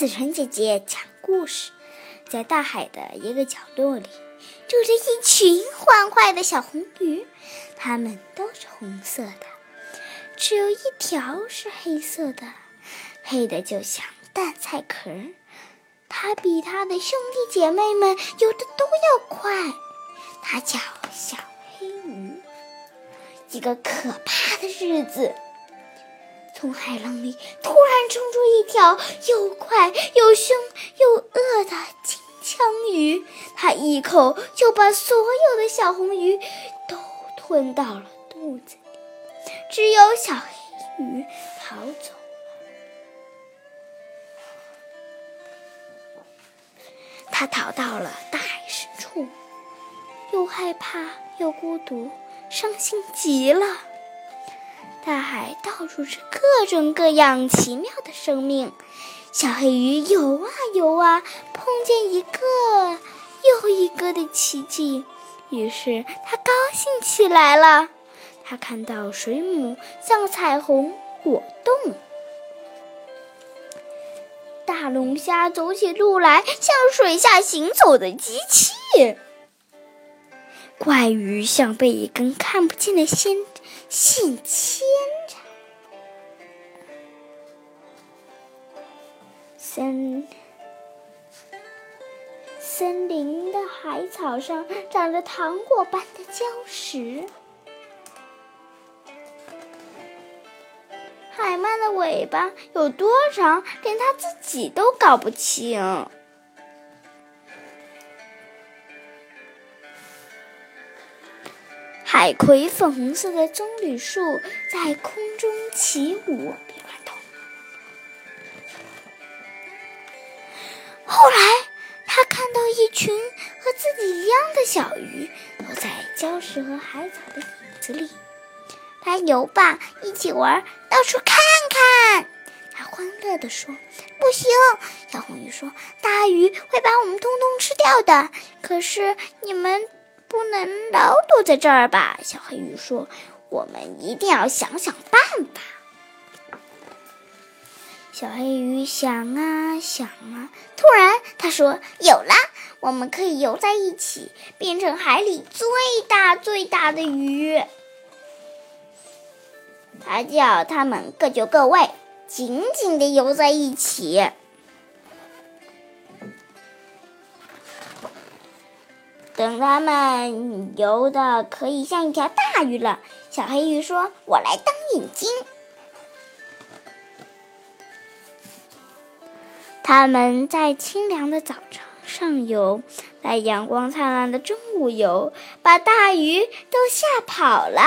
子晨姐姐讲故事。在大海的一个角落里，住着一群欢快的小红鱼，它们都是红色的，只有一条是黑色的，黑的就像蛋菜壳。它比它的兄弟姐妹们游的都要快。它叫小黑鱼。一个可怕的日子。从海浪里突然冲出一条又快又凶又饿的金枪鱼，它一口就把所有的小红鱼都吞到了肚子里，只有小黑鱼逃走了。它逃到了大海深处，又害怕又孤独，伤心极了。大海到处是各种各样奇妙的生命，小黑鱼游啊游啊，碰见一个又一个的奇迹，于是它高兴起来了。它看到水母像彩虹果冻，大龙虾走起路来像水下行走的机器，怪鱼像被一根看不见的线。线牵着，森森林的海草上长着糖果般的礁石，海鳗的尾巴有多长，连它自己都搞不清。海葵粉红色的棕榈树在空中起舞，后来，他看到一群和自己一样的小鱼，都在礁石和海草的影子里。他游吧，一起玩，到处看看。他欢乐地说：“不行！”小红鱼说：“大鱼会把我们通通吃掉的。可是你们……”不能老躲在这儿吧？小黑鱼说：“我们一定要想想办法。”小黑鱼想啊想啊，突然他说：“有了！我们可以游在一起，变成海里最大最大的鱼。”他叫他们各就各位，紧紧地游在一起。等他们游的可以像一条大鱼了，小黑鱼说：“我来当眼睛。”他们在清凉的早晨上游，在阳光灿烂的中午游，把大鱼都吓跑了。